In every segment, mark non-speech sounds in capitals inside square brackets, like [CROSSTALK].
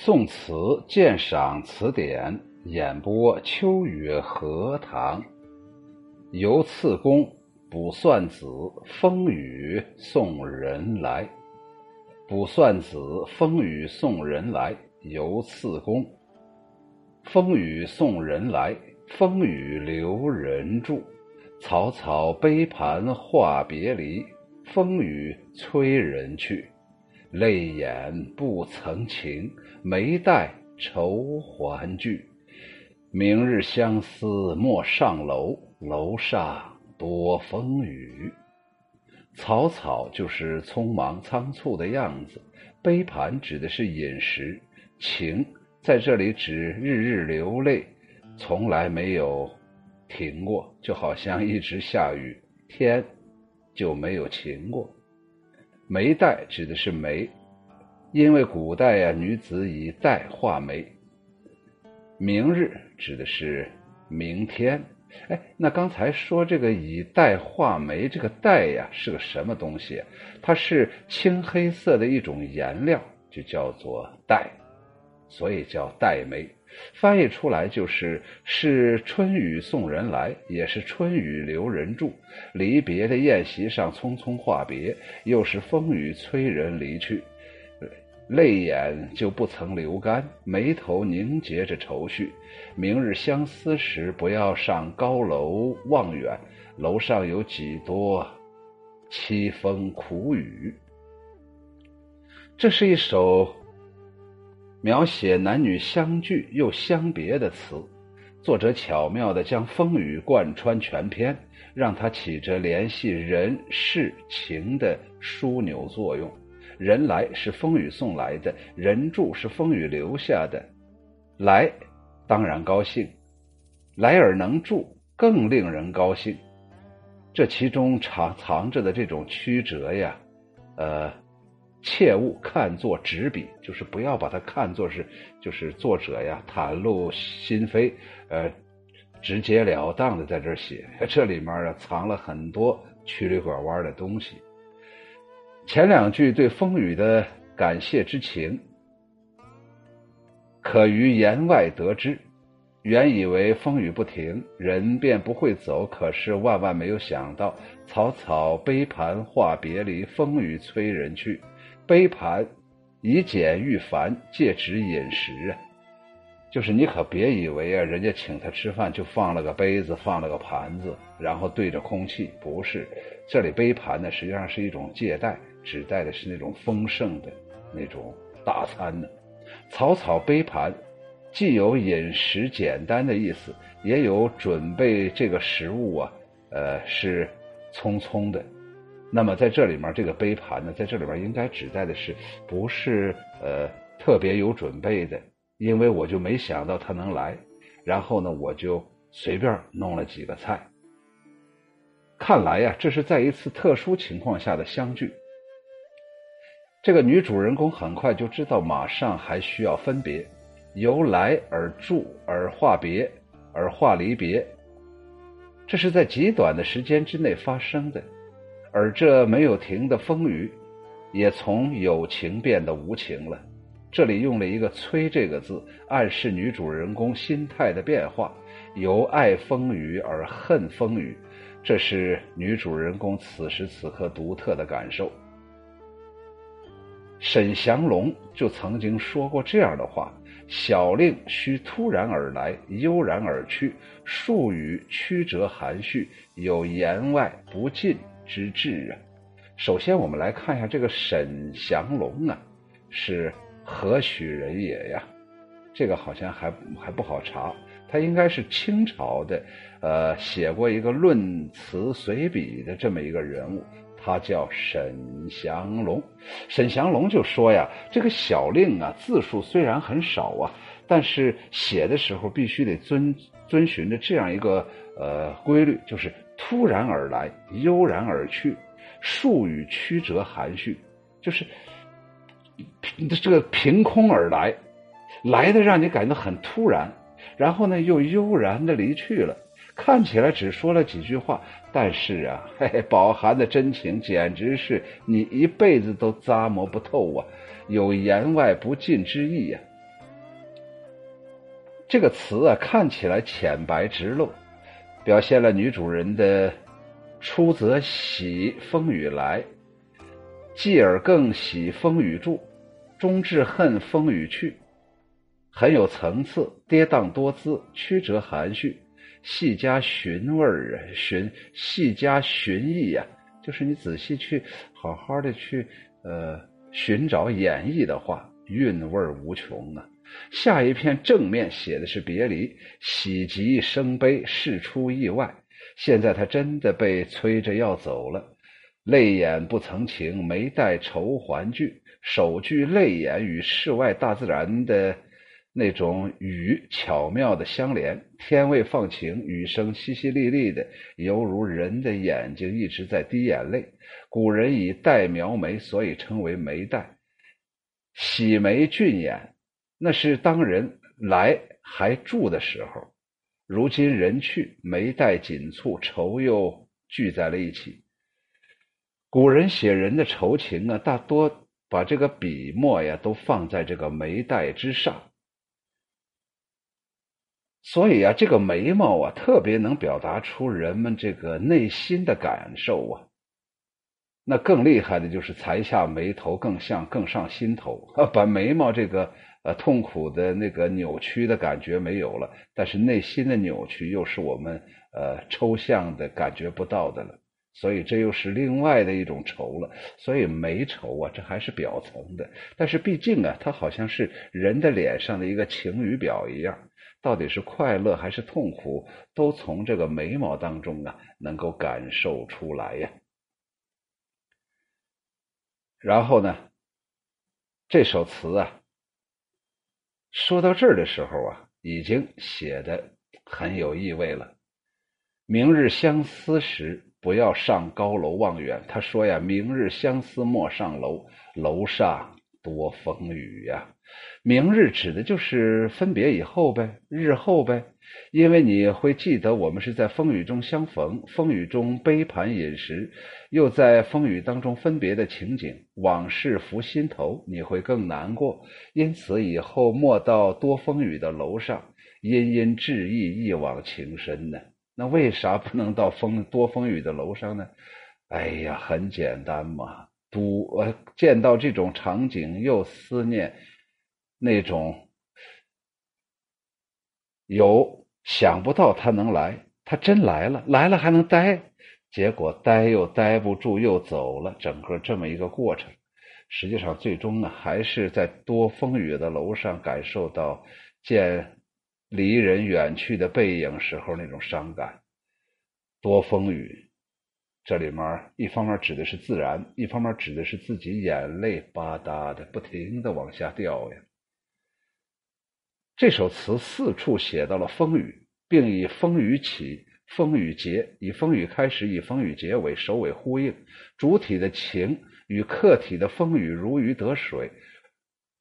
宋词鉴赏词典演播秋雨荷塘。游次公卜算子风雨送人来。卜算子风雨送人来。游次公。风雨送人来，风雨留人住。草草杯盘话别离，风雨催人去。泪眼不曾晴，眉黛愁还剧。明日相思莫上楼，楼上多风雨。草草就是匆忙仓促的样子，杯盘指的是饮食，情在这里指日日流泪，从来没有停过，就好像一直下雨，天就没有晴过。眉黛指的是眉，因为古代呀，女子以黛画眉。明日指的是明天。哎，那刚才说这个以黛画眉，这个黛呀是个什么东西？它是青黑色的一种颜料，就叫做黛，所以叫黛眉。翻译出来就是是春雨送人来，也是春雨留人住。离别的宴席上匆匆话别，又是风雨催人离去，泪眼就不曾流干，眉头凝结着愁绪。明日相思时，不要上高楼望远，楼上有几多凄风苦雨。这是一首。描写男女相聚又相别的词，作者巧妙地将风雨贯穿全篇，让它起着联系人事情的枢纽作用。人来是风雨送来的，人住是风雨留下的。来，当然高兴；来而能住，更令人高兴。这其中藏藏着的这种曲折呀，呃。切勿看作纸笔，就是不要把它看作是，就是作者呀袒露心扉，呃，直截了当的在这写，[LAUGHS] 这里面啊藏了很多曲里拐弯的东西。前两句对风雨的感谢之情，可于言外得知。原以为风雨不停，人便不会走，可是万万没有想到，草草杯盘话别离，风雨催人去。杯盘以简喻繁，借指饮食啊。就是你可别以为啊，人家请他吃饭就放了个杯子，放了个盘子，然后对着空气。不是，这里杯盘呢，实际上是一种借代，指代的是那种丰盛的那种大餐呢。草草杯盘，既有饮食简单的意思，也有准备这个食物啊，呃，是匆匆的。那么在这里面，这个杯盘呢，在这里边应该指代的是不是呃特别有准备的？因为我就没想到他能来，然后呢，我就随便弄了几个菜。看来呀，这是在一次特殊情况下的相聚。这个女主人公很快就知道，马上还需要分别，由来而住而话别而话离别，这是在极短的时间之内发生的。而这没有停的风雨，也从有情变得无情了。这里用了一个“催”这个字，暗示女主人公心态的变化，由爱风雨而恨风雨。这是女主人公此时此刻独特的感受。沈祥龙就曾经说过这样的话：“小令须突然而来，悠然而去，术语曲折含蓄，有言外不尽。”之志啊，首先我们来看一下这个沈祥龙啊，是何许人也呀？这个好像还还不好查，他应该是清朝的，呃，写过一个论词随笔的这么一个人物，他叫沈祥龙。沈祥龙就说呀，这个小令啊，字数虽然很少啊，但是写的时候必须得遵遵循着这样一个呃规律，就是。突然而来，悠然而去，术语曲折含蓄，就是这个凭空而来，来的让你感觉很突然，然后呢又悠然的离去了。看起来只说了几句话，但是啊，[LAUGHS] 嘿嘿，饱含的真情简直是你一辈子都咂摸不透啊，有言外不尽之意呀。这个词啊，看起来浅白直露，表现了女主人的出则喜风雨来，继而更喜风雨住，终至恨风雨去，很有层次，跌宕多姿，曲折含蓄，细加寻味儿啊，寻细加寻意呀，就是你仔细去好好的去呃寻找演绎的话，韵味无穷啊。下一篇正面写的是别离，喜极生悲，事出意外。现在他真的被催着要走了，泪眼不曾晴，眉黛愁环聚，首句泪眼与世外大自然的那种雨巧妙的相连，天未放晴，雨声淅淅沥沥的，犹如人的眼睛一直在滴眼泪。古人以黛描眉，所以称为眉黛。喜眉俊眼。那是当人来还住的时候，如今人去，眉黛紧蹙，愁又聚在了一起。古人写人的愁情啊，大多把这个笔墨呀都放在这个眉黛之上，所以啊，这个眉毛啊，特别能表达出人们这个内心的感受啊。那更厉害的就是才下眉头，更像更上心头啊，[LAUGHS] 把眉毛这个。呃，痛苦的那个扭曲的感觉没有了，但是内心的扭曲又是我们呃抽象的感觉不到的了，所以这又是另外的一种愁了。所以眉愁啊，这还是表层的，但是毕竟啊，它好像是人的脸上的一个晴雨表一样，到底是快乐还是痛苦，都从这个眉毛当中啊能够感受出来呀。然后呢，这首词啊。说到这儿的时候啊，已经写的很有意味了。明日相思时，不要上高楼望远。他说呀：“明日相思莫上楼，楼上多风雨呀。”明日指的就是分别以后呗，日后呗。因为你会记得我们是在风雨中相逢，风雨中杯盘饮食，又在风雨当中分别的情景，往事浮心头，你会更难过。因此以后莫到多风雨的楼上，殷殷致意，一往情深呢。那为啥不能到风多风雨的楼上呢？哎呀，很简单嘛，都呃见到这种场景又思念。那种有想不到他能来，他真来了，来了还能待，结果待又待不住，又走了，整个这么一个过程，实际上最终呢，还是在多风雨的楼上感受到见离人远去的背影时候那种伤感。多风雨，这里面一方面指的是自然，一方面指的是自己眼泪吧嗒的不停的往下掉呀。这首词四处写到了风雨，并以风雨起、风雨结，以风雨开始，以风雨结尾，首尾呼应。主体的情与客体的风雨如鱼得水，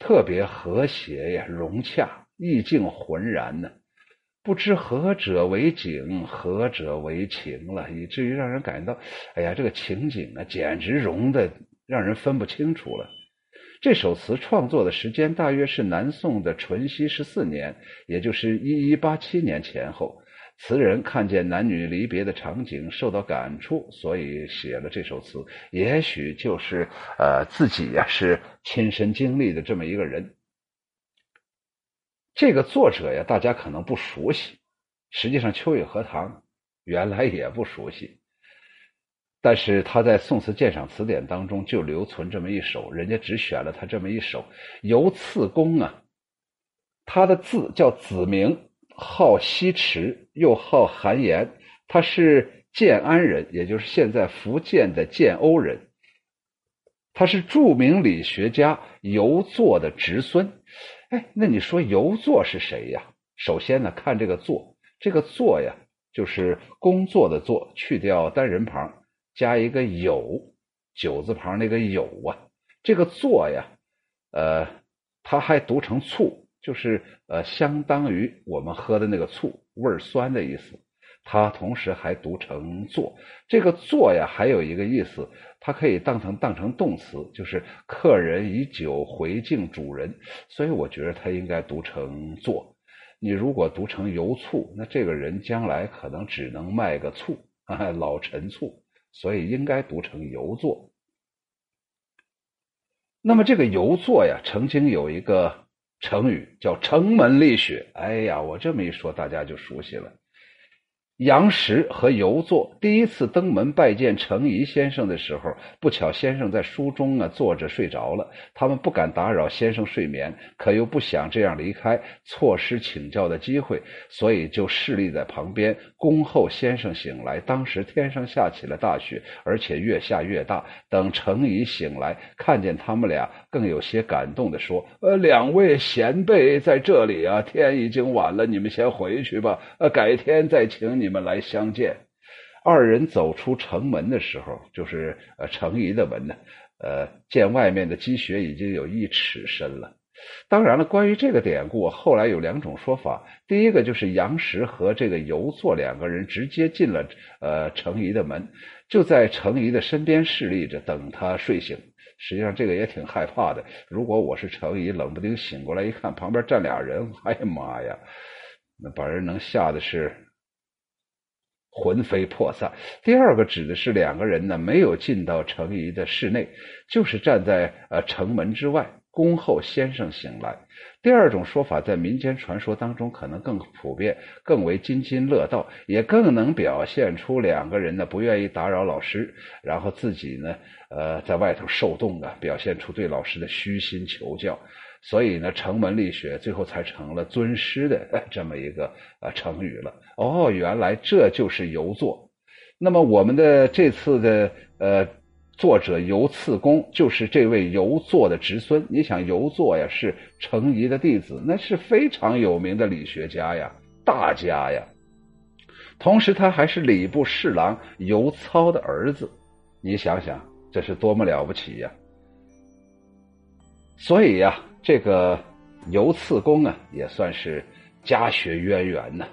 特别和谐呀，融洽，意境浑然呢。不知何者为景，何者为情了，以至于让人感到，哎呀，这个情景啊，简直融的让人分不清楚了。这首词创作的时间大约是南宋的淳熙十四年，也就是一一八七年前后。词人看见男女离别的场景，受到感触，所以写了这首词。也许就是呃自己呀是亲身经历的这么一个人。这个作者呀，大家可能不熟悉，实际上秋雨荷塘原来也不熟悉。但是他在《宋词鉴赏词典》当中就留存这么一首，人家只选了他这么一首。游次公啊，他的字叫子明，号西池，又号韩岩，他是建安人，也就是现在福建的建瓯人。他是著名理学家游作的侄孙。哎，那你说游作是谁呀？首先呢，看这个作，这个作呀，就是工作的作，去掉单人旁。加一个酉，九字旁那个酉啊，这个做呀，呃，它还读成醋，就是呃，相当于我们喝的那个醋，味儿酸的意思。它同时还读成做，这个做呀，还有一个意思，它可以当成当成动词，就是客人以酒回敬主人，所以我觉得它应该读成做。你如果读成油醋，那这个人将来可能只能卖个醋啊，[LAUGHS] 老陈醋，所以应该读成游作。那么这个游作呀，曾经有一个成语叫城门立雪。哎呀，我这么一说，大家就熟悉了。杨时和游作第一次登门拜见程颐先生的时候，不巧先生在书中啊坐着睡着了。他们不敢打扰先生睡眠，可又不想这样离开，错失请教的机会，所以就侍立在旁边，恭候先生醒来。当时天上下起了大雪，而且越下越大。等程颐醒来，看见他们俩，更有些感动的说：“呃，两位贤辈在这里啊，天已经晚了，你们先回去吧。呃，改天再请你。”你们来相见，二人走出城门的时候，就是呃程颐的门呢，呃见外面的积雪已经有一尺深了。当然了，关于这个典故，后来有两种说法。第一个就是杨时和这个游作两个人直接进了呃程颐的门，就在程颐的身边侍立着，等他睡醒。实际上这个也挺害怕的。如果我是程颐，冷不丁醒过来一看，旁边站俩人，哎呀妈呀，那把人能吓得是。魂飞魄散。第二个指的是两个人呢，没有进到程颐的室内，就是站在呃城门之外，恭候先生醒来。第二种说法在民间传说当中可能更普遍，更为津津乐道，也更能表现出两个人呢不愿意打扰老师，然后自己呢呃在外头受冻啊，表现出对老师的虚心求教。所以呢，城门立雪，最后才成了尊师的 [LAUGHS] 这么一个呃成语了。哦，原来这就是游作。那么我们的这次的呃作者游次公，就是这位游作的侄孙。你想，游作呀是程颐的弟子，那是非常有名的理学家呀，大家呀。同时，他还是礼部侍郎游操的儿子。你想想，这是多么了不起呀！所以呀。这个游次公啊，也算是家学渊源呢。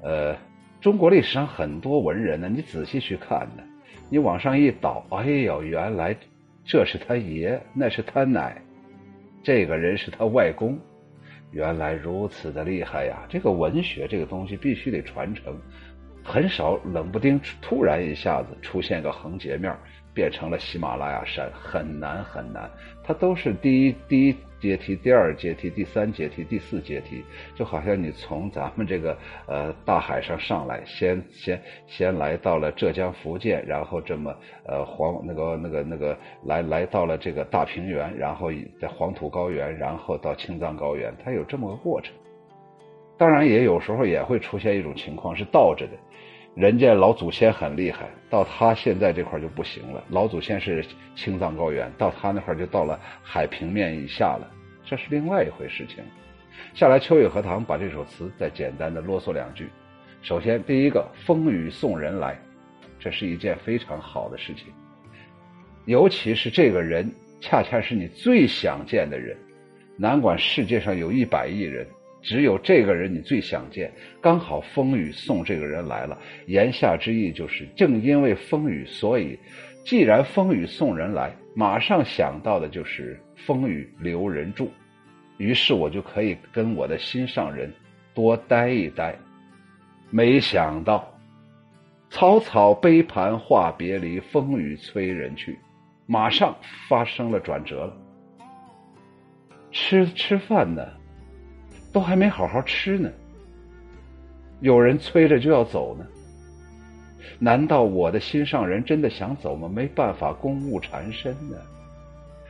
呃，中国历史上很多文人呢，你仔细去看呢，你往上一倒，哎呦，原来这是他爷，那是他奶，这个人是他外公，原来如此的厉害呀！这个文学这个东西必须得传承，很少冷不丁突然一下子出现个横截面。变成了喜马拉雅山，很难很难。它都是第一第一阶梯、第二阶梯、第三阶梯、第四阶梯，就好像你从咱们这个呃大海上上来，先先先来到了浙江、福建，然后这么呃黄那个那个那个来来到了这个大平原，然后在黄土高原，然后到青藏高原，它有这么个过程。当然，也有时候也会出现一种情况是倒着的。人家老祖先很厉害，到他现在这块就不行了。老祖先是青藏高原，到他那块就到了海平面以下了，这是另外一回事情。下来，秋雨荷塘把这首词再简单的啰嗦两句。首先，第一个，风雨送人来，这是一件非常好的事情，尤其是这个人恰恰是你最想见的人，难管世界上有一百亿人。只有这个人你最想见，刚好风雨送这个人来了。言下之意就是，正因为风雨，所以既然风雨送人来，马上想到的就是风雨留人住。于是我就可以跟我的心上人多待一待。没想到，草草杯盘话别离，风雨催人去，马上发生了转折了。吃吃饭呢？都还没好好吃呢，有人催着就要走呢。难道我的心上人真的想走吗？没办法，公务缠身呢。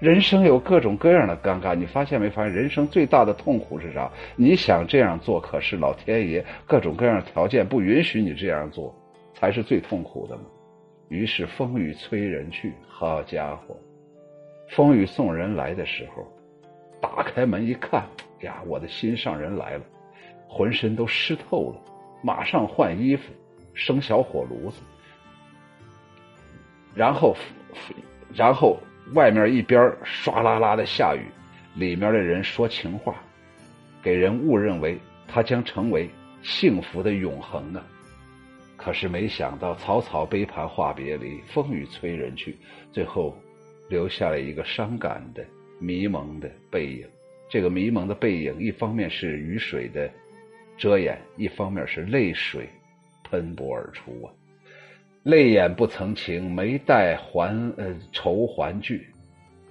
人生有各种各样的尴尬，你发现没发现？人生最大的痛苦是啥？你想这样做，可是老天爷各种各样的条件不允许你这样做，才是最痛苦的嘛。于是风雨催人去，好家伙，风雨送人来的时候，打开门一看。呀，我的心上人来了，浑身都湿透了，马上换衣服，生小火炉子，然后，然后外面一边唰啦啦的下雨，里面的人说情话，给人误认为他将成为幸福的永恒啊！可是没想到草草杯盘话别离，风雨催人去，最后留下了一个伤感的、迷蒙的背影。这个迷蒙的背影，一方面是雨水的遮掩，一方面是泪水喷薄而出啊。泪眼不曾晴，眉黛还呃愁还惧。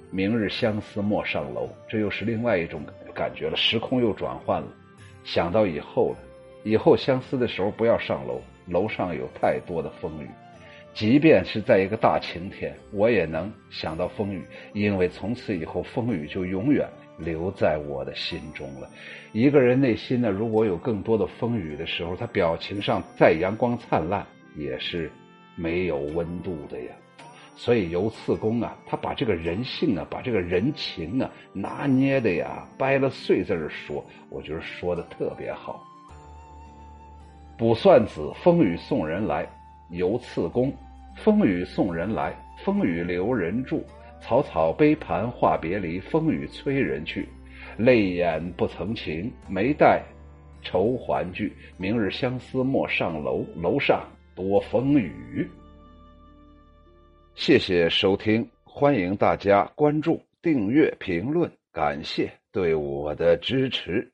明日相思莫上楼，这又是另外一种感觉了，时空又转换了。想到以后了，以后相思的时候不要上楼，楼上有太多的风雨。即便是在一个大晴天，我也能想到风雨，因为从此以后风雨就永远留在我的心中了。一个人内心呢，如果有更多的风雨的时候，他表情上再阳光灿烂，也是。没有温度的呀，所以游次公啊，他把这个人性啊，把这个人情啊拿捏的呀，掰了碎在这说，我觉得说的特别好。卜算子，风雨送人来，游次公，风雨送人来，风雨留人住，草草杯盘话别离，风雨催人去，泪眼不曾晴，眉黛愁还聚，明日相思莫上楼，楼上。多风雨。谢谢收听，欢迎大家关注、订阅、评论，感谢对我的支持。